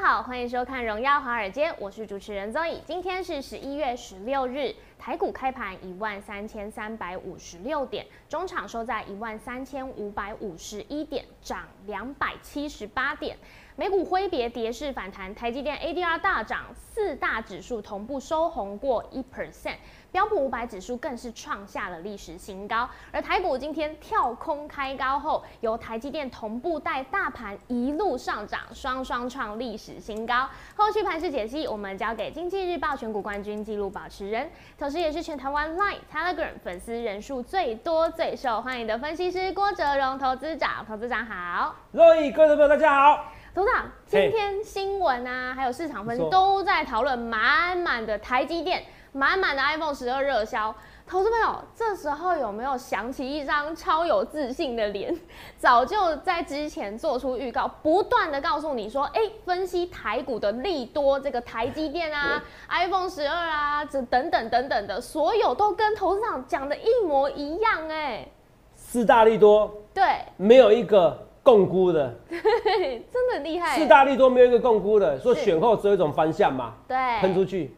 好，欢迎收看《荣耀华尔街》，我是主持人曾毅。今天是十一月十六日，台股开盘一万三千三百五十六点，中场收在一万三千五百五十一点，涨两百七十八点。美股挥别跌势反弹，台积电 ADR 大涨，四大指数同步收红过一 percent。标普五百指数更是创下了历史新高，而台股今天跳空开高后，由台积电同步带大盘一路上涨，双双创历史新高。后续盘势解析，我们交给经济日报全股冠军纪录保持人，同时也是全台湾 Line、Telegram 粉丝人数最多、最受欢迎的分析师郭哲荣投资长。投资长好，各位各位朋友大家好。董事长，今天新闻啊，还有市场分析都在讨论满满的台积电。满满的 iPhone 十二热销，投资朋友，这时候有没有想起一张超有自信的脸？早就在之前做出预告，不断的告诉你说，哎，分析台股的利多，这个台积电啊，iPhone 十二啊，这等等等等的，所有都跟投资长讲的一模一样，哎，四大利多，对，没有一个共估的，真的厉害，四大利多没有一个共估的，说选后只有一种方向嘛，对，喷出去，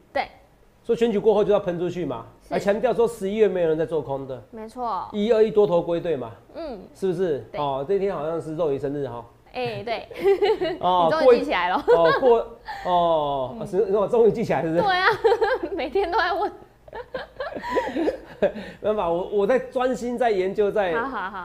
对。说选举过后就要喷出去嘛，还强调说十一月没有人在做空的，没错，一二一多头归队嘛，嗯，是不是？哦，这天好像是肉爷生日哈，哎，对，哦，终于记起来了，哦，过，哦，是，我终于记起来，是不是？对啊，每天都在问，没办法，我我在专心在研究在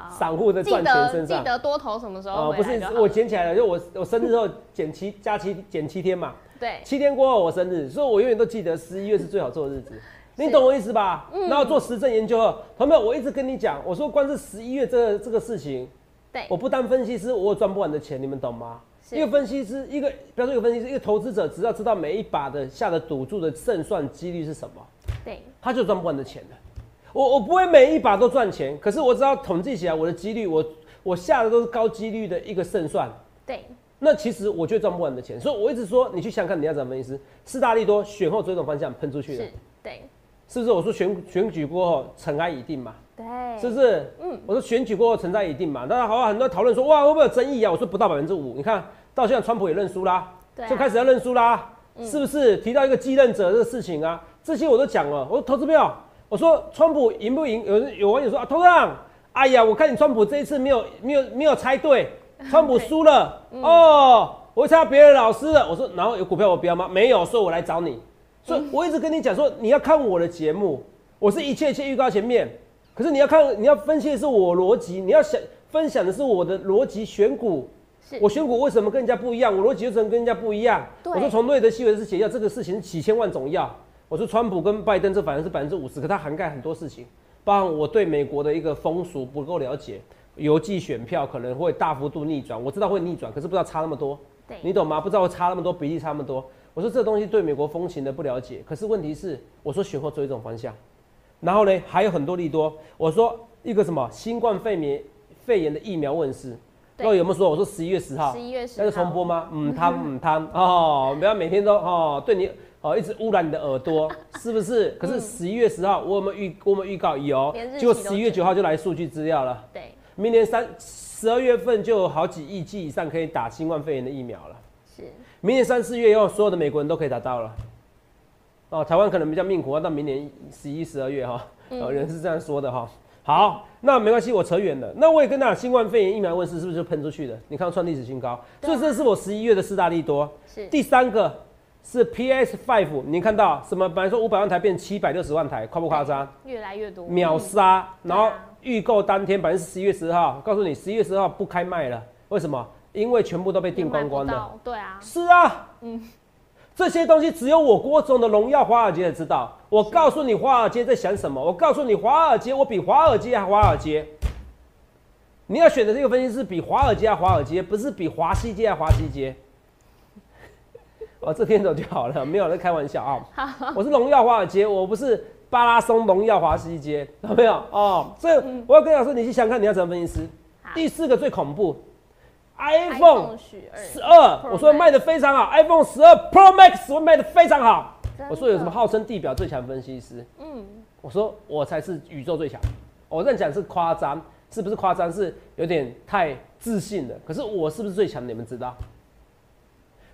散户的赚钱身上，记得多头什么时候？哦，不是，我捡起来了，就我我生日之后减七加七减七天嘛。对，七天过后我生日，所以我永远都记得十一月是最好做的日子。你懂我意思吧？嗯。然后做实证研究后，朋友我一直跟你讲，我说光是十一月这这个事情，对，我不当分析师，我赚不完的钱，你们懂吗？一个分析师，一个比方说一个分析师，一个投资者，只要知道每一把的下的赌注的胜算几率是什么，对，他就赚不完的钱的。我我不会每一把都赚钱，可是我只要统计起来我的几率，我我下的都是高几率的一个胜算，对。那其实我就赚不完的钱，所以我一直说你去想看你要怎么分析。四大利多选后追踪方向喷出去的，是，对，是不是？我说选选举过后尘埃已定嘛，对，是不是？嗯，我说选举过后存在一定嘛，大家好很多讨论说哇会不会有争议啊？我说不到百分之五，你看到现在川普也认输啦，就开始要认输啦，是不是？提到一个继任者这个事情啊，这些我都讲了。我说投资票，我说川普赢不赢？有有网友说啊，投让，哎呀，我看你川普这一次没有没有没有猜对。川普输了哦，我差别人老师了。我说，然后有股票我不要吗？没有，所以我来找你。所以我一直跟你讲说，你要看我的节目，我是一切一切预告前面。可是你要看，你要分析的是我逻辑，你要想分享的是我的逻辑选股。我选股为什么跟人家不一样？我逻辑为什么跟人家不一样？我说从瑞德西韦斯解药这个事情是几千万种药。我说川普跟拜登这反正是百分之五十，可它涵盖很多事情，包含我对美国的一个风俗不够了解。邮寄选票可能会大幅度逆转，我知道会逆转，可是不知道差那么多，你懂吗？不知道会差那么多，比例差那么多。我说这东西对美国风情的不了解，可是问题是，我说选后走一种方向，然后呢还有很多利多。我说一个什么新冠肺炎肺炎的疫苗问世，各位有没有说？我说十一月十号，十一月十那个重播吗？嗯，汤嗯汤哦，不要每天都哦对你哦一直污染你的耳朵，是不是？可是十一月十号我有没有预我们预告有，结果十一月九号就来数据资料了，对。明年三十二月份就有好几亿剂以上可以打新冠肺炎的疫苗了。是，明年三四月以后，所有的美国人都可以打到了。哦，台湾可能比较命苦啊，到明年十一、十二月哈，有人是这样说的哈。好，那没关系，我扯远了。那我也跟大家，新冠肺炎疫苗问世是不是就喷出去的？你看创历史新高，所以这是我十一月的四大利多。是，第三个是 PS Five，你看到什么？本来说五百万台变七百六十万台，夸不夸张？越来越多，秒杀，然后。预购当天，本来是十一月十号，告诉你十一月十号不开卖了。为什么？因为全部都被订光光的。对啊。是啊。嗯。这些东西只有我郭总的荣耀华尔街才知道。我告诉你，华尔街在想什么？我告诉你，华尔街我比华尔街还华尔街。你要选的这个分析师比华尔街还华尔街，不是比华西街还华西街。哦，这天走就好了，没有在开玩笑啊。我是荣耀华尔街，我不是巴拉松荣耀华西街，有没有？哦，所以我要跟你说，你去想看你要怎么分析师。第四个最恐怖，iPhone 十二，我说卖的非常好，iPhone 十二 Pro Max 我卖的非常好。我说有什么号称地表最强分析师？嗯，我说我才是宇宙最强。我这样讲是夸张。是不是夸张？是有点太自信了。可是我是不是最强？你们知道？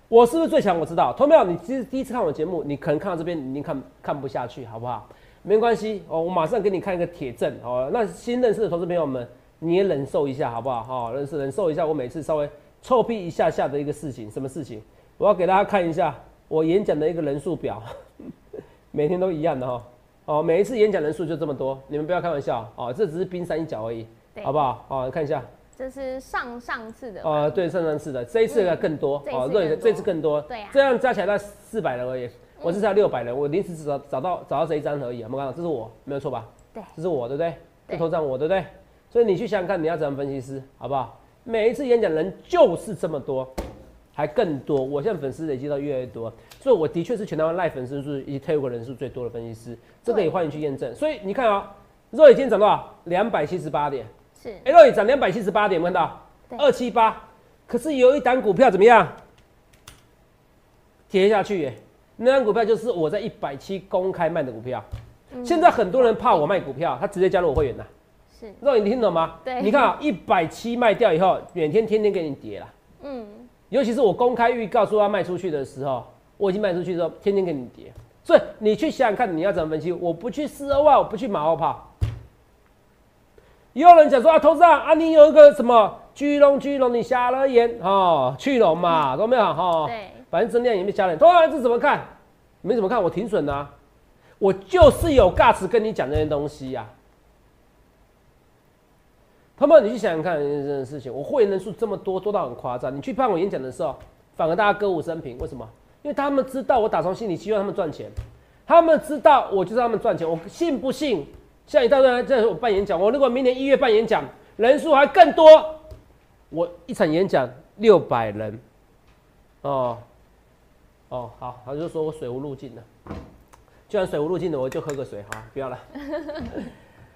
我是不是最强？我知道。同没有？你其实第一次看我节目，你可能看到这边，你看看不下去，好不好？没关系哦，我马上给你看一个铁证哦。那新认识的投资朋友们，你也忍受一下，好不好？哈，忍受忍受一下，我每次稍微臭屁一下下的一个事情，什么事情？我要给大家看一下我演讲的一个人数表，每天都一样的哈。哦，每一次演讲人数就这么多，你们不要开玩笑哦，这只是冰山一角而已。好不好？哦，看一下，这是上上次的，哦，对，上上次的，这一次的更多，哦，对，这次更多，对呀，这样加起来才四百人而已，我是才六百人，我临时找找到找到这一张而已，有没有看到？这是我，没有错吧？对，这是我，对不对？这头像我，对不对？所以你去想想看，你要怎么分析师，好不好？每一次演讲人就是这么多，还更多，我现在粉丝累积到越来越多，所以我的确是全台湾赖粉丝数以及退伍人数最多的分析师，这个也欢迎去验证。所以你看啊，肉已经涨多少？两百七十八点。是哎，肉已涨两百七十八点，看到二七八，可是有一档股票怎么样？跌下去耶，那档股票就是我在一百七公开卖的股票。现在很多人怕我卖股票，他直接加入我会员了。是，肉你听懂吗？对，你看啊，一百七卖掉以后，每天天天给你跌了。嗯，尤其是我公开预告说要卖出去的时候，我已经卖出去之后，天天给你跌。所以你去想想看，你要怎么分析？我不去四二万，我不去马后炮。也有人讲说啊，投资啊，啊，你有一个什么巨龙，巨龙，你瞎了眼哦，去龙嘛，都没有哈。对，反正增量也没瞎了眼。投资这怎么看？没怎么看，我停损啊，我就是有尬词跟你讲这些东西呀。他们，你去想想看这件事情，我会员人数这么多，多到很夸张。你去办我演讲的时候，反而大家歌舞升平，为什么？因为他们知道我打从心里希望他们赚钱，他们知道我就是他们赚钱，我信不信？下一大段在我办演讲，我如果明年一月办演讲，人数还更多，我一场演讲六百人，哦，哦，好，他就说我水无路径的，既然水无路径的，我就喝个水，好，不要了。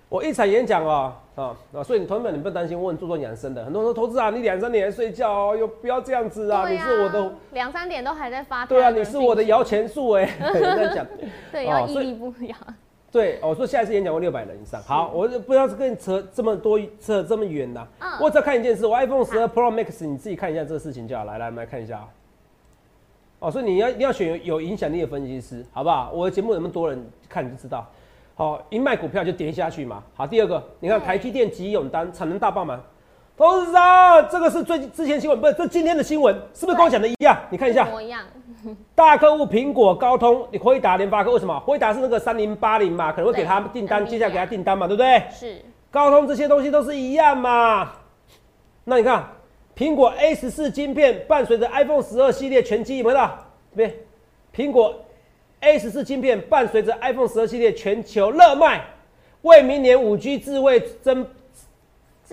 我一场演讲哦，啊啊，所以你同学们，你不担心，我很注重养生的。很多人说投资啊，你两三点睡觉哦，又不要这样子啊，你是我的两三点都还在发，对啊，你是我的摇钱树哎，有在讲，对，要屹立不摇。对，我说下一次演讲会六百人以上。好，我就不要跟你扯这么多，扯这么远的。嗯。我只要看一件事，我 iPhone 十二 Pro Max，你自己看一下这个事情就好。来来，我们来看一下啊。哦，所以你要你要选有影响力的分析师，好不好？我的节目那么多人看，你就知道。好，一卖股票就跌下去嘛。好，第二个，你看台积电集永单产能大爆满。董事长，这个是最之前新闻，不是这今天的新闻，是不是跟我讲的一样？你看一下，一样。大客户苹果、高通，你辉达、联发科，为什么？辉达是那个三零八零嘛，可能会给他订单，接下来给他订单嘛，对不对？是。高通这些东西都是一样嘛。那你看，苹果 A 十四晶片伴随着 iPhone 十二系列全机，有没有？这边，苹果 A 十四晶片伴随着 iPhone 十二系列全球热卖，为明年五 G 智慧争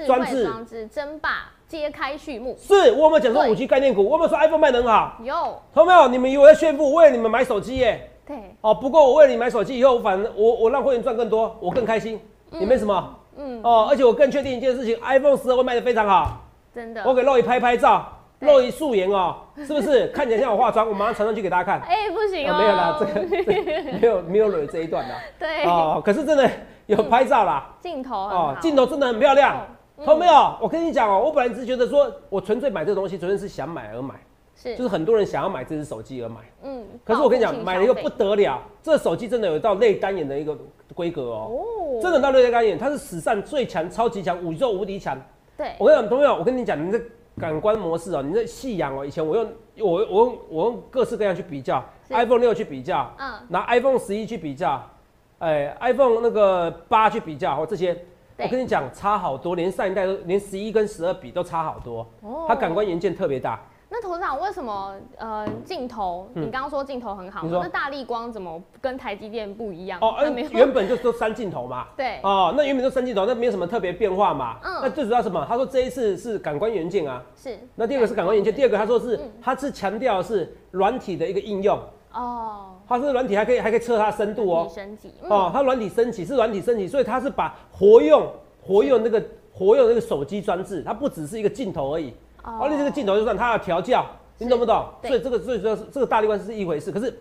专制。争霸揭开序幕，是我们讲说五 G 概念股，我们说 iPhone 卖的很好，有，看到没有？你们以为在炫富，为了你们买手机耶？对，哦，不过我为了你买手机以后，反正我我让会员赚更多，我更开心，你没什么，嗯，哦，而且我更确定一件事情，iPhone 十二会卖的非常好，真的，我给肉一拍拍照，肉一素颜哦，是不是看起来像我化妆？我马上传上去给大家看，哎，不行哦，没有啦，这个没有没有蕊这一段啦，对，哦，可是真的有拍照啦，镜头哦，镜头真的很漂亮。看到没有？我跟你讲哦，我本来只是觉得说，我纯粹买这个东西，纯粹是想买而买，是，就是很多人想要买这只手机而买。嗯。可是我跟你讲，买了一个不得了，这手机真的有到类单眼的一个规格哦。哦。真的到类单眼，它是史上最强、超级强、宇宙无敌强。对。我跟你讲，朋友，我跟你讲，你这感官模式哦，你这细养哦，以前我用我我用我用各式各样去比较，iPhone 六去比较，嗯，拿 iPhone 十一去比较，哎，iPhone 那个八去比较，或这些。我跟你讲，差好多，连上一代都连十一跟十二比都差好多。哦，它感官元件特别大。那头长为什么呃镜头？你刚刚说镜头很好，那大力光怎么跟台积电不一样？哦，原本就都三镜头嘛。对。哦，那原本就三镜头，那没有什么特别变化嘛。嗯。那最主要什么？他说这一次是感官元件啊。是。那第二个是感官元件，第二个他说是，他是强调是软体的一个应用。哦。它是软体，还可以还可以测它深度哦。升级。哦，它软体升级是软体升级，所以它是把活用活用那个活用那个手机装置，它不只是一个镜头而已。哦。你这个镜头就算它要调教。你懂不懂？所以这个最主要是这个大力光是一回事，可是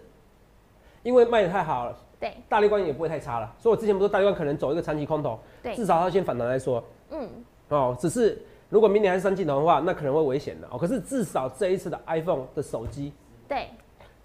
因为卖的太好了，对，大力光也不会太差了。所以我之前不是大力光可能走一个长期空头，对，至少它先反弹来说，嗯，哦，只是如果明年还是三镜头的话，那可能会危险的哦。可是至少这一次的 iPhone 的手机，对，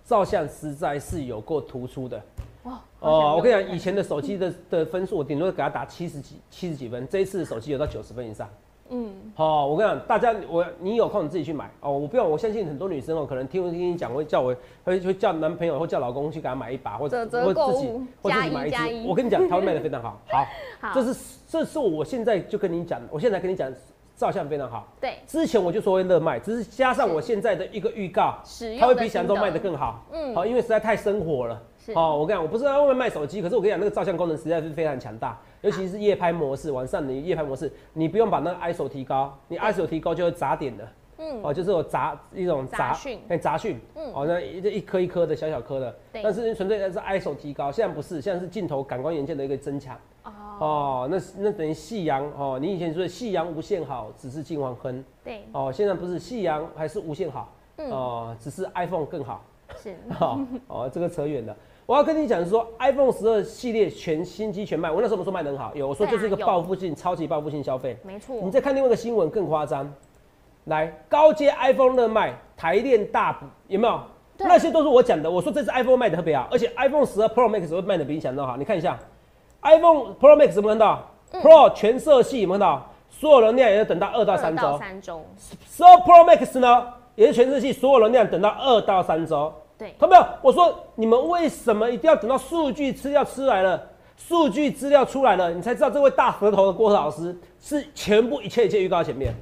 照相实在是有够突出的。哦，哦，我跟你讲，以前的手机的的分数，我顶多给他打七十几、七十几分，这一次的手机有到九十分以上。嗯，好，我跟你讲，大家，我你有空你自己去买哦，我不用，我相信很多女生哦，可能听听你讲会叫我，会会叫男朋友或叫老公去给她买一把，或者或自己或自己买一支。我跟你讲，他会卖的非常 好，好，这是这是我现在就跟你讲，我现在跟你讲，照相非常好。对，之前我就说会热卖，只是加上我现在的一个预告，它会比想象中卖的更好。嗯，好，因为实在太生活了。好，我跟你讲，我不是在外面卖手机，可是我跟你讲，那个照相功能实在是非常强大。尤其是夜拍模式，晚上你夜拍模式，你不用把那个 ISO 提高，你 ISO 提高就会砸点的，嗯，哦，就是有杂一种杂讯，哎，杂讯，嗯，哦，那一一颗一颗的小小颗的，但是纯粹是 ISO 提高，现在不是，现在是镜头感光元件的一个增强，哦，哦，那那等于夕阳，哦，你以前说夕阳无限好，只是近黄昏，对，哦，现在不是夕阳还是无限好，哦，只是 iPhone 更好，是，哦，哦，这个扯远了。我要跟你讲是说，iPhone 十二系列全新机全卖。我那时候不是说卖的很好，有我说就是一个报复性、超级报复性消费。没错。你再看另外一个新闻更夸张，来高阶 iPhone 热卖，台链大补，有没有？那些都是我讲的。我说这次 iPhone 卖的特别好，而且 iPhone 十二 Pro Max 会卖的比你想的好。你看一下，iPhone Pro Max 有没有看到？Pro 全色系有没有看到？所有容量也要等到二到三周。三周。十二 Pro Max 呢，也是全色系，所有容量等到二到三周。对，看到没有？我说你们为什么一定要等到数据资料出来了，数据资料出来了，你才知道这位大舌头的郭老师是全部一切一切预告前面。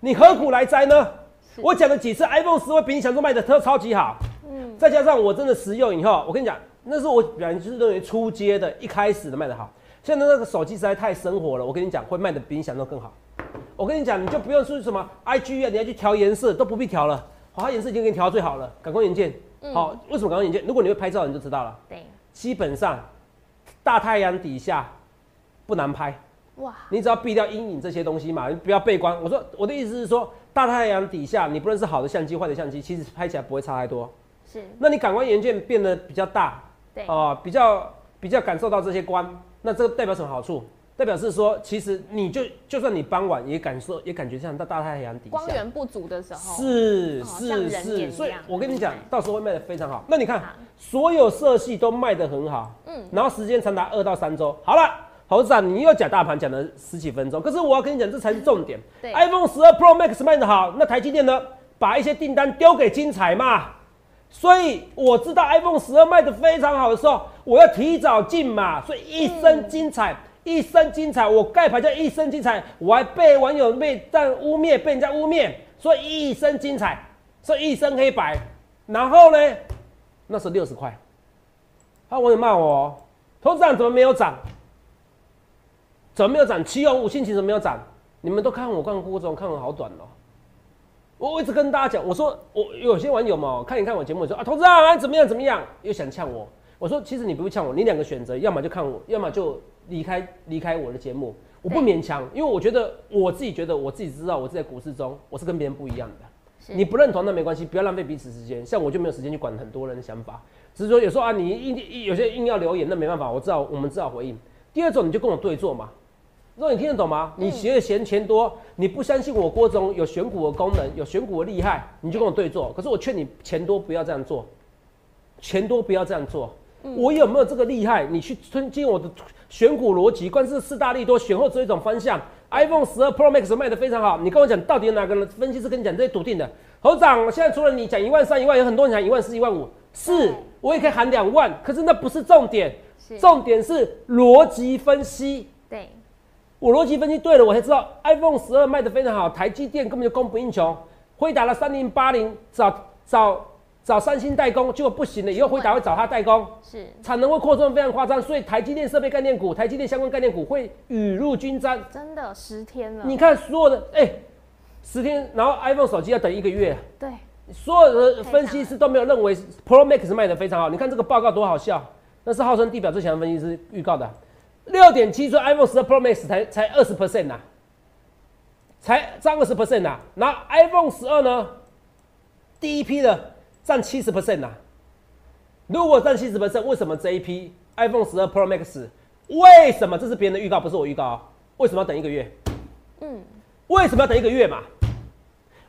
你何苦来摘呢？我讲了几次，iPhone 十会比你想中卖的特超级好。嗯，再加上我真的实用以后，我跟你讲，那是我本来就是认为初阶的一开始的卖的好。现在那个手机实在太生活了，我跟你讲，会卖的比你想中更好。我跟你讲，你就不用说什么 IG 啊，你要去调颜色都不必调了，好，它颜色已经给你调到最好了，感光元件。好，为什么感光元件？如果你会拍照，你就知道了。对，基本上大太阳底下不难拍。哇，你只要避掉阴影这些东西嘛，不要背光。我说我的意思是说，大太阳底下，你不论是好的相机、坏的相机，其实拍起来不会差太多。是，那你感光元件变得比较大，对，哦，比较比较感受到这些光，那这个代表什么好处？代表是说，其实你就就算你傍晚也感受也感觉像到大太阳底下光源不足的时候，是是是，所以我跟你讲，到时候会卖的非常好。那你看，所有色系都卖的很好，嗯，然后时间长达二到三周。好了，猴子啊，你又讲大盘讲了十几分钟，可是我要跟你讲，这才是重点。iPhone 十二 Pro Max 卖的好，那台积电呢，把一些订单丢给精彩嘛。所以我知道 iPhone 十二卖的非常好的时候，我要提早进嘛，所以一身精彩。一身精彩，我盖牌叫一身精彩，我还被网友被这样污蔑，被人家污蔑，说一身精彩，说一身黑白，然后呢，那是六十块，他网友骂我，投资长怎么没有涨？怎么没有涨？七幺五心情怎么没有涨？你们都看我看过程看我好短哦，我一直跟大家讲，我说我有些网友嘛，看一看我节目说啊，投资长啊怎么样怎么样，又想呛我，我说其实你不会呛我，你两个选择，要么就看我，要么就。离开离开我的节目，我不勉强，因为我觉得我自己觉得我自己知道，我在股市中我是跟别人不一样的。你不认同那没关系，不要浪费彼此时间。像我就没有时间去管很多人的想法，只是说有时候啊，你硬有些硬要留言，那没办法，我知道我们只好回应。第二种，你就跟我对坐嘛。如果你听得懂吗？你嫌嫌钱多，你不相信我郭总有选股的功能，有选股的厉害，你就跟我对坐。可是我劝你钱多不要这样做，钱多不要这样做。我有没有这个厉害？你去遵经我的选股逻辑，关是四大利多选后这一种方向。iPhone 十二 Pro Max 卖的非常好，你跟我讲到底有哪个人分析师跟你讲这些笃定的？侯长，现在除了你讲一万三、一万，有很多人讲一万四、一万五，是我也可以喊两万，可是那不是重点，重点是逻辑分析。对，我逻辑分析对了，我才知道 iPhone 十二卖的非常好，台积电根本就供不应求。辉达的三零八零找找找三星代工，结果不行了，以后回答会找他代工，是。产能会扩充非常夸张，所以台积电设备概念股、台积电相关概念股会雨露均沾。真的十天了，你看所有的哎，十天，然后 iPhone 手机要等一个月，对，所有的分析师都没有认为 Pro Max 卖的非常好。你看这个报告多好笑，那是号称地表最强的分析师预告的，六点七寸 iPhone 十二 Pro Max 才才二十 percent 呐，才三二十 percent 呐，那 iPhone 十二呢，第一批的。占七十 percent 呐，如果占七十 percent，为什么这一批 iPhone 十二 Pro Max 为什么这是别人的预告，不是我预告啊？为什么要等一个月？嗯，为什么要等一个月嘛？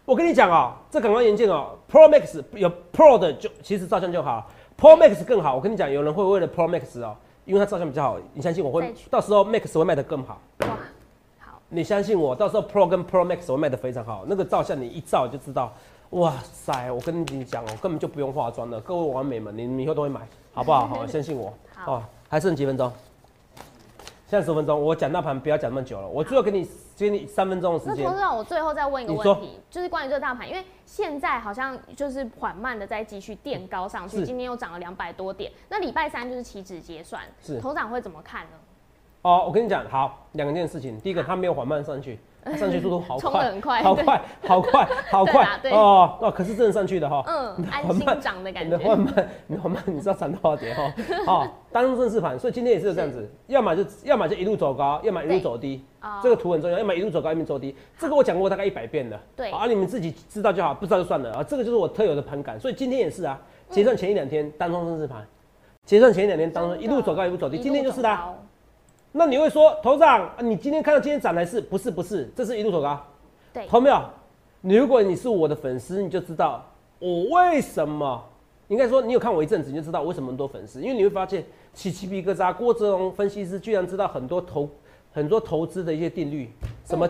我跟你讲哦，这感光元件哦，Pro Max 有 Pro 的就其实照相就好，Pro Max 更好。我跟你讲，有人会为了 Pro Max 哦，因为它照相比较好，你相信我会，到时候 Max 会卖得更好。哇，好，你相信我，到时候 Pro 跟 Pro Max 会卖得非常好，那个照相你一照就知道。哇塞！我跟你讲哦，根本就不用化妆的，各位完美们，你们以后都会买，好不好？好，相信我。好，还剩几分钟？现在十分钟，我讲大盘不要讲那么久了，我最后给你给你三分钟的时间。那投资长，我最后再问一个问题，就是关于这个大盘，因为现在好像就是缓慢的在继续垫高上去，今天又涨了两百多点，那礼拜三就是期指结算，是头长会怎么看呢？哦，我跟你讲，好，两件事情，第一个它没有缓慢上去。上去速度好快，很快，好快，好快，好快哦哦！可是真的上去的哈，嗯，安心涨的感觉。缓慢，你缓慢，你知道涨多少点哈？哦，当中正式盘，所以今天也是这样子，要么就要么就一路走高，要么一路走低。这个图很重要，要么一路走高，一路走低。这个我讲过大概一百遍了。对，啊，你们自己知道就好，不知道就算了啊。这个就是我特有的盘感，所以今天也是啊。结算前一两天当中正式盘，结算前一两天当中一路走高，一路走低，今天就是的。那你会说，头长，你今天看到今天涨还是不是？不是，这是一路走高。对，投没有？你如果你是我的粉丝，你就知道我为什么。应该说，你有看我一阵子，你就知道为什么那么多粉丝。因为你会发现，起鸡皮疙瘩。郭哲荣分析师居然知道很多投很多投资的一些定律，什么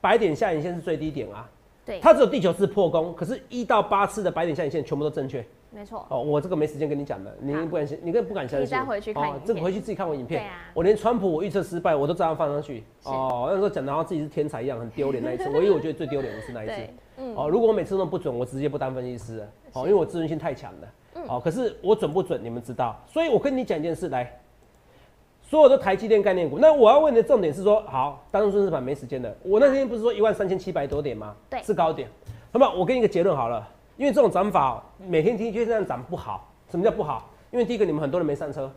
白点下影线是最低点啊？对，他只有第九次破功，可是一到八次的白点下影线全部都正确。没错哦，我这个没时间跟你讲的，你不敢信，你更不敢相信。你再回去看这个回去自己看我影片。对啊，我连川普我预测失败，我都照样放上去。哦，那时候讲的好像自己是天才一样，很丢脸那一次。唯一我觉得最丢脸的是那一次。嗯。哦，如果我每次都不准，我直接不当分析师了。哦，因为我自尊心太强了。嗯。哦，可是我准不准，你们知道。所以我跟你讲一件事，来，所有的台积电概念股，那我要问的重点是说，好，当中顺势盘没时间了。我那天不是说一万三千七百多点吗？对，是高点。那么我给你一个结论好了。因为这种涨法每天听就这样涨不好。什么叫不好？因为第一个你们很多人没上车，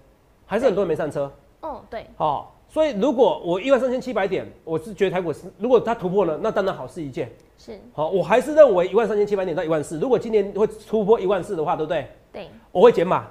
还是很多人没上车。哦，对。好，所以如果我一万三千七百点，我是觉得台股是，如果它突破了，那当然好事一件。是。好，我还是认为一万三千七百点到一万四，如果今年会突破一万四的话，对不对？对。我会减码。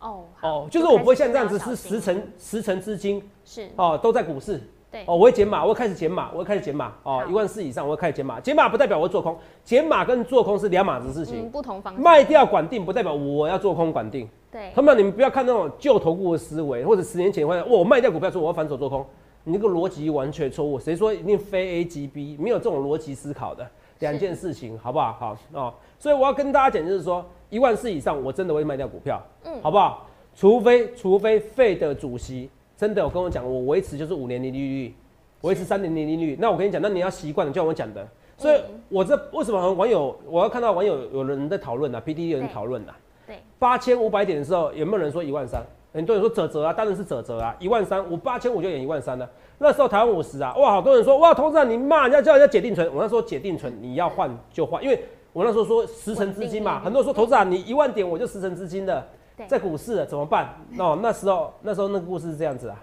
哦。哦，就是我不会像这样子是十成十成资金是哦都在股市。哦，我会减码，我会开始减码，我会开始减码。哦，一万四以上，我会开始减码。减码不代表我做空，减码跟做空是两码子事情。不同方。卖掉管定不代表我要做空管定。对。他们你们不要看那种旧投顾的思维，或者十年前或者我卖掉股票说我要反手做空，你那个逻辑完全错误。谁说一定非 A 即 B？没有这种逻辑思考的两件事情，好不好？好哦。所以我要跟大家讲，就是说一万四以上，我真的会卖掉股票。嗯。好不好？除非除非费的主席真的我跟我讲，我维持就是五年零利率。维持三年零利率，那我跟你讲，那你要习惯了，就像我讲的，所以我这为什么网友我要看到网友有人在讨论啊 p D 有人讨论呢，对，八千五百点的时候有没有人说一万三？很多人说折折啊，当然是折折啊，一万三，我八千五就演一万三了。那时候台湾五十啊，哇，好多人说哇，董事长你骂人家叫人家解定存，我那时候解定存你要换就换，因为我那时候说十成资金嘛，很多人说投资长你一万点我就十成资金的，在股市怎么办？哦，那时候那时候那个故事是这样子啊，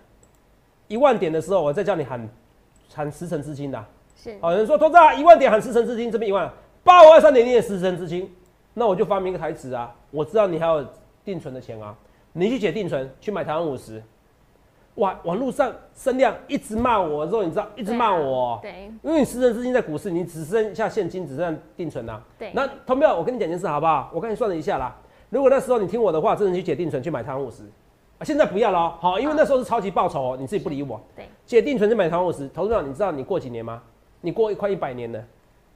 一万点的时候我再叫你喊。喊十成资金的，是。有人说投资啊一万点喊十成资金，这边一万八五二三点你也十成资金，那我就发明一个台词啊，我知道你还有定存的钱啊，你去解定存去买台湾五十，哇，网络上声量一直骂我之后，你知道一直骂我，对，因为你十成资金在股市，你只剩下现金，只剩下定存呐，对，那同票我跟你讲件事好不好？我跟你算了一下啦，如果那时候你听我的话，真的去解定存去买台湾五十。啊，现在不要了，好，因为那时候是超级报酬，哦你自己不理我。对，解定存去买唐五十，投资长，你知道你过几年吗？你过快一百年了。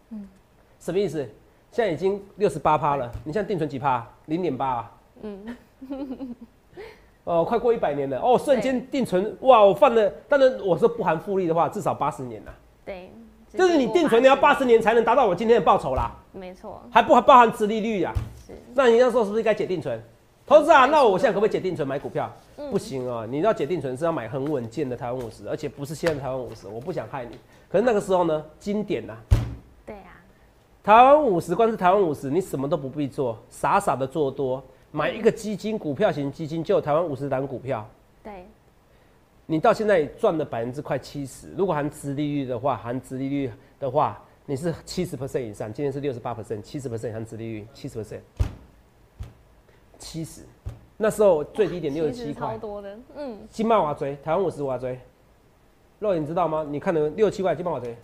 嗯，什么意思？现在已经六十八趴了，你现在定存几趴？零点八啊。嗯。哦，快过一百年了，哦，瞬间定存，哇，我放了，当然我说不含复利的话，至少八十年了。对，就是你定存你要八十年才能达到我今天的报酬啦。没错，还不还包含殖利率啊？是。那你那时候是不是该解定存？投资啊，那我现在可不可以解定存买股票？不行啊，你要解定存是要买很稳健的台湾五十，而且不是现在台湾五十。我不想害你，可是那个时候呢，经典呐。对啊。台湾五十，光是台湾五十，你什么都不必做，傻傻的做多，买一个基金，股票型基金就有台湾五十档股票。对。你到现在赚了百分之快七十，如果含殖利率的话，含殖利率的话，你是七十 percent 以上。今天是六十八 percent，七十 percent 含殖利率，七十 percent。七十，那时候最低点六十七块，超多的，嗯。金茂瓦追，台湾五十瓦追，肉你知道吗？你看的六七块金茂瓦追，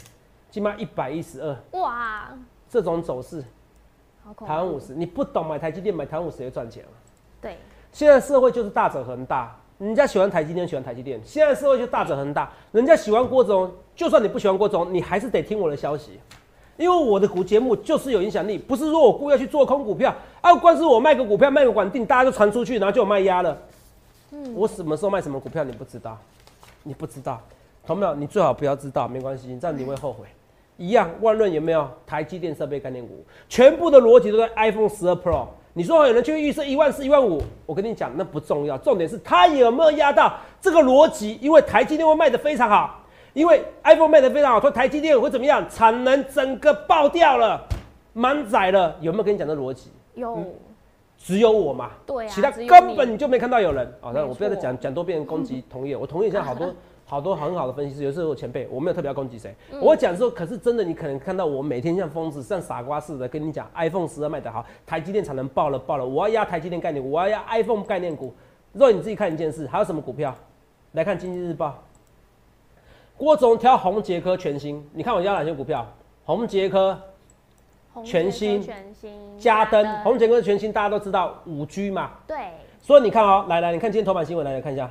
金茂一百一十二，哇，这种走势，台湾五十，你不懂买台积电买台湾五十也赚钱了。对，现在社会就是大者恒大，人家喜欢台积电喜欢台积电，现在社会就大者恒大，人家喜欢郭总，就算你不喜欢郭总，你还是得听我的消息。因为我的股节目就是有影响力，不是说我故意要去做空股票啊，光是我卖个股票卖个管定，大家就传出去，然后就有卖压了。嗯，我什么时候卖什么股票你不知道，你不知道，同没有？你最好不要知道，没关系，这样你会后悔。一样，万润有没有台积电设备概念股？全部的逻辑都在 iPhone 十二 Pro。你说有人去预测一万四、一万五，我跟你讲那不重要，重点是它有没有压到这个逻辑，因为台积电会卖的非常好。因为 iPhone 卖得非常好，说台积电会怎么样？产能整个爆掉了，满载了，有没有跟你讲的逻辑？有，只有我嘛？对啊，其他根本就没看到有人。啊，那我不要再讲讲多遍攻击同业，我同业现在好多 好多很好的分析师，有时候前辈，我没有特别要攻击谁，我讲说，可是真的，你可能看到我每天像疯子、像傻瓜似的跟你讲，iPhone 十二卖得好，台积电产能爆了爆了，我要压台积电概念股，我要压 iPhone 概念股。若你自己看一件事，还有什么股票？来看经济日报。郭总挑红杰科全新，你看我压哪些股票？红杰科全新，加登，红杰科全新，大家都知道五 G 嘛。对。所以你看哦，来来，你看今天头版新闻，来来看一下。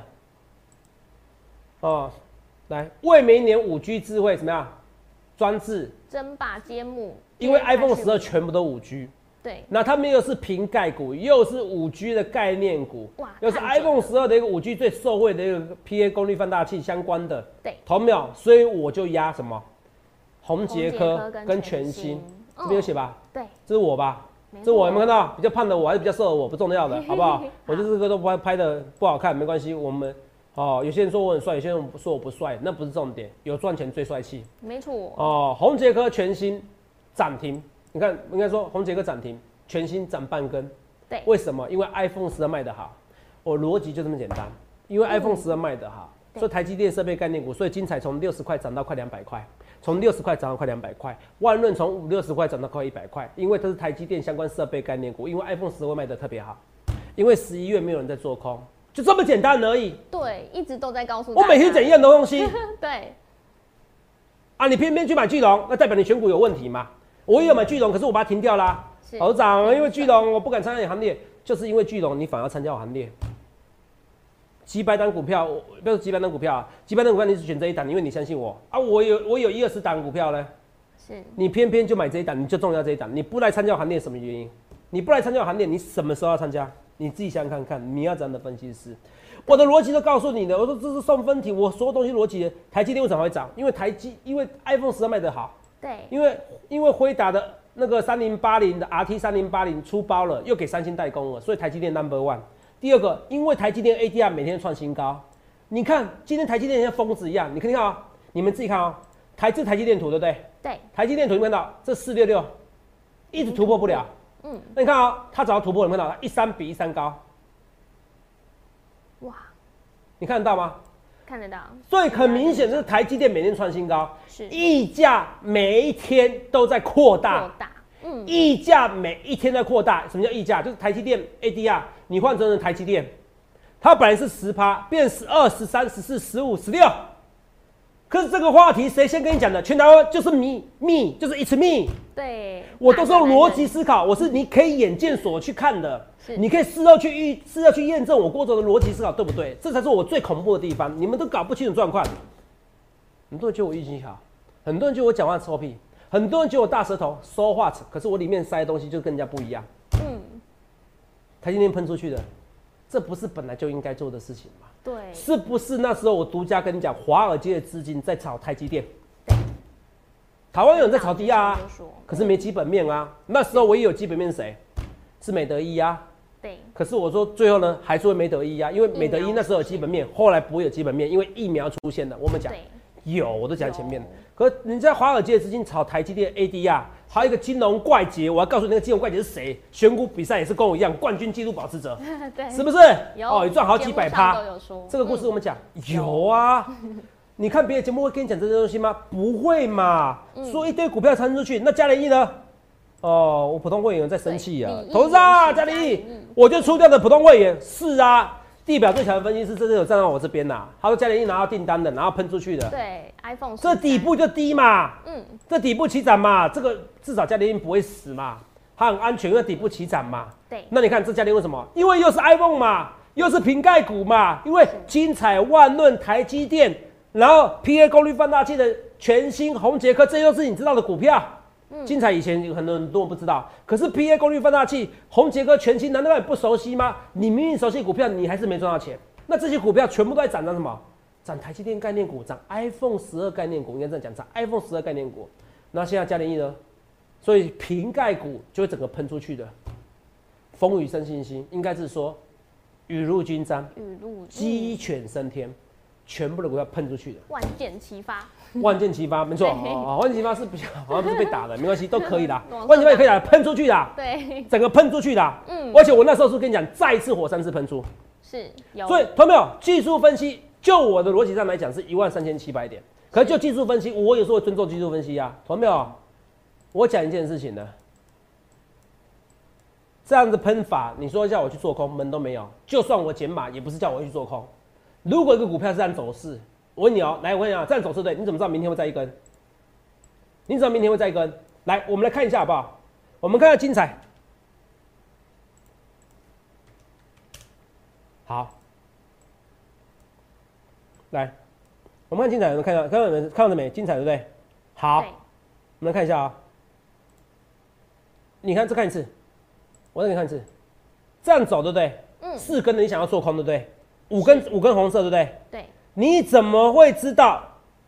哦，来，未明年五 G 智慧怎么样？专制。争霸揭幕。因为 iPhone 十二全部都五 G。对，那他们又是瓶盖股，又是五 G 的概念股，哇，又是 iPhone 十二的一个五 G 最受惠的一个 PA 功率放大器相关的，对，同秒，所以我就压什么，红杰科跟全新，这边有写吧？对，这是我吧？这我有没有看到？比较胖的我还是比较瘦的我，不重要的，好不好？我就这个都拍拍的不好看，没关系，我们哦，有些人说我很帅，有些人说我不帅，那不是重点，有赚钱最帅气，没错。哦，红杰科全新涨停。你看，应该说红杰哥涨停，全新涨半根。对，为什么？因为 iPhone 十二卖得好，我逻辑就这么简单。因为 iPhone 十二卖得好，所以台积电设备概念股，所以精彩从六十块涨到快两百块，从六十块涨到快两百块，万润从五六十块涨到快一百块，因为它是台积电相关设备概念股，因为 iPhone 十二卖得特别好，因为十一月没有人在做空，就这么简单而已。对，一直都在告诉我每天整一样的东西。对。啊，你偏偏去买巨龙，那代表你选股有问题吗？我也有买巨龙，可是我把它停掉啦。好涨，因为巨龙我不敢参加你行列，就是因为巨龙你反而参加我行列。几百单股票，不是几百单股票啊，几百单股票你只选这一档，因为你相信我啊。我有我有一二十档股票呢，是你偏偏就买这一档，你就中要这一档，你不来参加我行列什么原因？你不来参加我行列，你什么时候要参加？你自己想想看看，你要怎样的分析师？我的逻辑都告诉你的，我说这是送分题，我所有东西逻辑，台积电为什么会涨？因为台积，因为 iPhone 十二卖得好。对，因为因为辉达的那个三零八零的 RT 三零八零出包了，又给三星代工了，所以台积电 Number One。第二个，因为台积电 ADR 每天创新高，你看今天台积电像疯子一样，你看看啊，你们自己看啊，台这台积电图对不对？对，台积电图你看到这四六六一直突破不了，嗯，那你看啊，它只要突破，你看到它一三比一三高，哇，你看得到吗？看得到，所以很明显，是台积电每天创新高，是溢价每一天都在扩大，扩大，嗯，溢价每一天在扩大。什么叫溢价？就是台积电 ADR，你换成台积电，它本来是十趴，变十二、十三、十四、十五、十六。可是这个话题谁先跟你讲的？全台湾就是 me me，就是 it's me。对，我都是用逻辑思考，我是你可以眼见所去看的，你可以事后去预，事后去验证我过程的逻辑思考对不对？这才是我最恐怖的地方，你们都搞不清楚状况。很多人觉得我运气好，很多人觉得我讲话臭屁，很多人觉得我大舌头说话，可是我里面塞的东西就跟人家不一样。嗯，他今天喷出去的，这不是本来就应该做的事情吗？对，是不是那时候我独家跟你讲，华尔街的资金在炒台积电？台湾有人在炒低压啊，可是没基本面啊。那时候唯一有基本面谁？是美德一啊。对。可是我说最后呢，还是会美德一啊，因为美德一那时候有基本面，后来不会有基本面，因为疫苗出现了。我们讲有，我都讲前面。可你在华尔街资金炒台积电 ADR，还有一个金融怪杰，我要告诉你那个金融怪杰是谁？选股比赛也是跟我一样，冠军纪录保持者，对，是不是？哦，你赚好几百趴。这个故事我们讲有啊。你看别的节目会跟你讲这些东西吗？不会嘛。说一堆股票参出去，那嘉联益呢？哦，我普通会员在生气啊，投资啊，嘉联益，我就出掉的普通会员是啊。地表最强的分析师真的有站到我这边呐，他说嘉联一拿到订单的，然后喷出去的。对，iPhone。这底部就低嘛，嗯，这底部起涨嘛，这个至少嘉联一不会死嘛，它很安全，因为底部起涨嘛。对。那你看这嘉联为什么？因为又是 iPhone 嘛，又是瓶盖股嘛，因为精彩万润、台积电，然后 PA 功率放大器的全新红杰克，这又是你知道的股票。精彩以前有很多人都不知道，可是 P A 功率放大器、红杰哥全新，难道你不熟悉吗？你明明熟悉股票，你还是没赚到钱。那这些股票全部都在涨，涨什么？涨台积电概念股，涨 iPhone 十二概念股，应该这样讲，涨 iPhone 十二概念股。那现在嘉联益呢？所以瓶盖股就会整个喷出去的。风雨生信心，应该是说雨露均沾，雨露鸡犬升天，全部的股票喷出去的。万箭齐发。万箭齐发，没错啊！万箭齐发是比较 好像不是被打的，没关系，都可以的。万箭齐发也可以打，喷出去的。对，整个喷出去的。嗯，而且我那时候是跟你讲，再一次火山式喷出。是。所以，同没有技术分析，就我的逻辑上来讲是一万三千七百点。可是就技术分析，我有时候尊重技术分析啊，同没有？我讲一件事情呢，这样子喷法，你说叫我去做空，门都没有。就算我减码，也不是叫我去做空。如果一个股票是按走势。我问你哦，来，我问你啊，这样走是对？你怎么知道明天会再一根？你怎么知道明天会再一根？来，我们来看一下好不好？我们看下精彩。好，来，我们看精彩，能看到？看到没？看到没？精彩对不对？好，我们来看一下啊。你看，再看一次，我再给你看一次。这样走对不对？嗯。四根的你想要做空对不对？五根五根红色对不对？对。你怎么会知道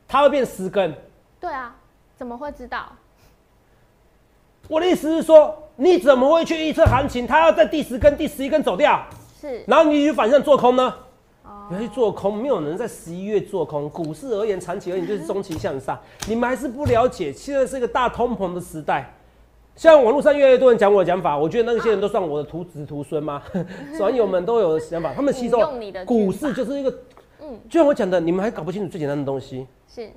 它会变十根？对啊，怎么会知道？我的意思是说，你怎么会去预测行情？它要在第十根、第十一根走掉，是，然后你去反向做空呢？哦，要去做空，没有人在十一月做空。股市而言，长期而言就是中期向上。你们还是不了解，现在是一个大通膨的时代。像网络上越来越多人讲我的讲法，我觉得那些人都算我的徒子徒孙吗？网友们都有想法，他们吸收股市就是一个。就像我讲的，你们还搞不清楚最简单的东西。是，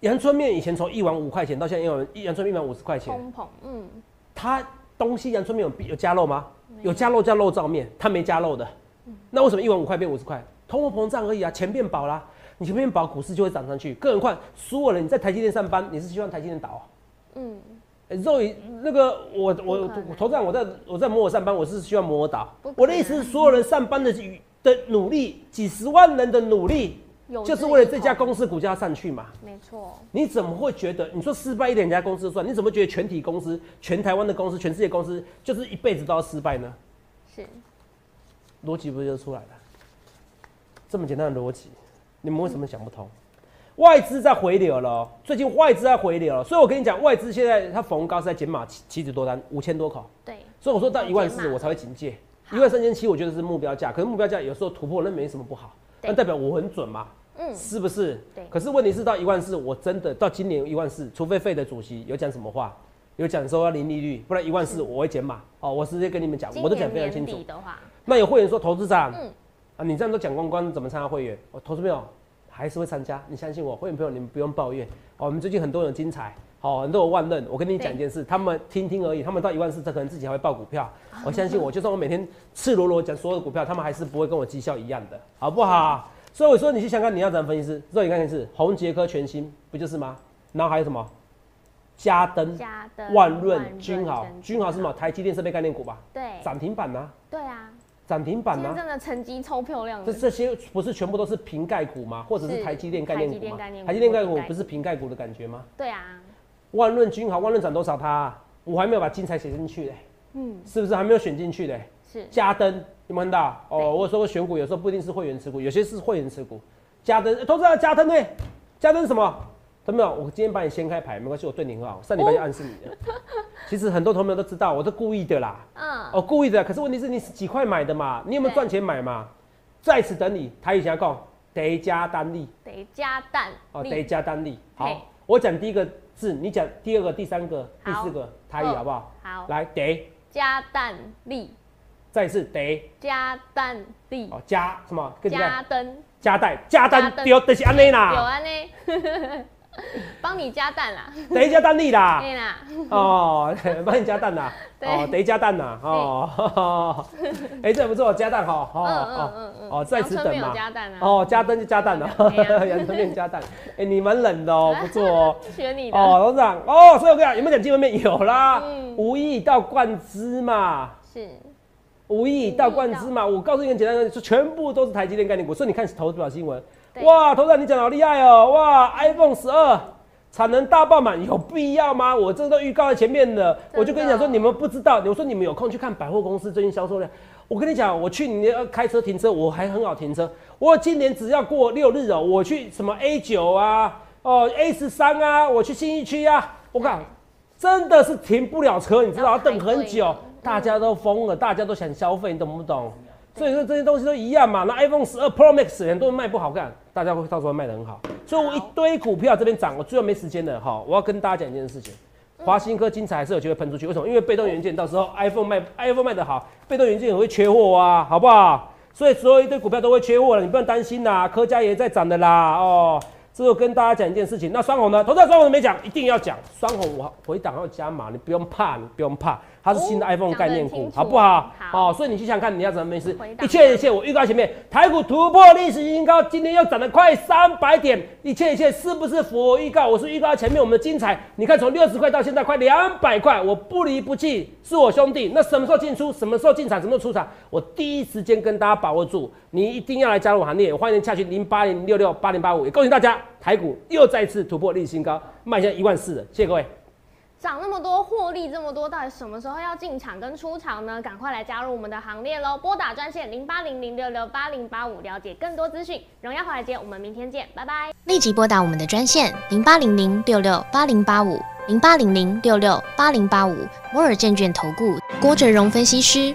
阳春面以前从一碗五块钱到现在一碗阳春面一碗五十块钱。通膨，嗯。它东西阳春面有有加肉吗？有加肉叫肉燥面，它没加肉的。那为什么一碗五块变五十块？通货膨胀而已啊，钱变薄啦。你钱变薄，股市就会涨上去。更何况所有人你在台积电上班，你是希望台积电倒？嗯。肉那个我我我投资我在我在摩尔上班，我是希望摩尔倒。我的意思是，所有人上班的。的努力，几十万人的努力，就是为了这家公司股价上去嘛？没错。你怎么会觉得？你说失败一点，人家公司算？你怎么觉得全体公司、全台湾的公司、全世界公司，就是一辈子都要失败呢？是。逻辑不就出来了？这么简单的逻辑，你们为什么想不通？外资在回流了，最近外资在回流了，所以我跟你讲，外资现在它逢高是在减码七七十多单，五千多口。对。所以我说到一万四，我才会警戒。一万三千七，我觉得是目标价，可是目标价有时候突破那没什么不好，那代表我很准嘛，嗯，是不是？对。可是问题是到一万四，我真的到今年一万四，除非费的主席有讲什么话，有讲说要零利率，不然一万四我会减码。哦，我直接跟你们讲，我都讲非常清楚。那有会员说投资长，嗯，啊，你这样都讲光光，怎么参加会员？我投资朋友还是会参加，你相信我，会员朋友你们不用抱怨。哦，我们最近很多人精彩。哦，很多有万任，我跟你讲一件事，他们听听而已，他们到一万四，他可能自己还会报股票。我相信我，就算我每天赤裸裸讲所有的股票，他们还是不会跟我绩效一样的，好不好？所以我说你去香港，你要怎么分析师？所以你看一次红杰科全新，不就是吗？然后还有什么？嘉登、万润、君豪、君豪是什么？台积电设备概念股吧？对，涨停板呢？对啊，涨停板呢？真的成绩超漂亮。这这些不是全部都是瓶盖股吗？或者是台积电概念股吗？台积电概念股不是瓶盖股的感觉吗？对啊。万润君豪，万润涨多少？它我还没有把金彩写进去嘞，嗯，是不是还没有选进去嘞？是嘉登，有没有看到？哦，我说过选股有时候不一定是会员持股，有些是会员持股。嘉登，都知道嘉登呢？嘉登什么？同没有？我今天把你掀开牌，没关系，我对你很好，上礼拜就暗示你了。其实很多同学都知道，我是故意的啦。嗯。哦，故意的。可是问题是你是几块买的嘛？你有没有赚钱买嘛？在此等你。台语想要讲，得加单利。得加单。哦，得加单利。好，我讲第一个字，你讲第二个、第三个、第四个台语好不好？好。来，得加蛋力。再次得加蛋力。哦，加什么？加灯。加蛋，加蛋丢，就是安尼啦。有安尼。帮你加蛋啦，等一加蛋力啦，对啦，哦，帮你加蛋啦，哦，等一加蛋啦，哦，哎，这不错，加蛋哈，哦哦哦，在此等嘛，哦，加蛋就加蛋了，阳春面加蛋，哎，你蛮冷的哦，不错哦，学你的，哦，董事长，哦，所以我跟你讲，有没有讲基本面？有啦，无意到冠之嘛，是，无意到冠之嘛，我告诉你很简单的，就全部都是台积电概念股，所以你看投资表新闻。哇，头长你讲的好厉害哦！哇，iPhone 十二产能大爆满，有必要吗？我这都预告在前面的，我就跟你讲说，你们不知道，我说你们有空去看百货公司最近销售量。我跟你讲，我去年开车停车，我还很好停车。我今年只要过六日哦，我去什么 A 九啊，哦 A 十三啊，我去新义区啊，我讲真的是停不了车，你知道要等很久，大家都疯了，大家都想消费，你懂不懂？所以说这些东西都一样嘛。那 iPhone 十二 Pro Max 很多人卖不好看，大家会到时候卖的很好。所以我一堆股票这边涨，我最后没时间了哈。我要跟大家讲一件事情，华新科精彩还是有机会喷出去。为什么？因为被动元件到时候 iPhone 卖 iPhone 卖的好，被动元件也会缺货啊，好不好？所以所有一堆股票都会缺货了，你不用担心啦。科家也在涨的啦，哦。最后跟大家讲一件事情，那双红呢？投资双红没讲，一定要讲。双红我回档要加码，你不用怕，你不用怕。它是新的 iPhone 概念股，好不好？好，所以你去想看你要怎么没事。一切一切，我预告前面，台股突破历史新高，今天又涨了快三百点。一切一切是不是符合预告？我是预告前面我们的精彩。你看从六十块到现在快两百块，我不离不弃，是我兄弟。那什么时候进出？什么时候进场？什么时候出场？我第一时间跟大家把握住。你一定要来加入我行列，欢迎下去零八零六六八零八五。也恭喜大家，台股又再次突破历史新高，迈向一万四了。谢谢各位。涨那么多，获利这么多，到底什么时候要进场跟出场呢？赶快来加入我们的行列喽！拨打专线零八零零六六八零八五，了解更多资讯。荣耀华尔街，我们明天见，拜拜！立即拨打我们的专线零八零零六六八零八五零八零零六六八零八五摩尔证券投顾郭哲荣分析师。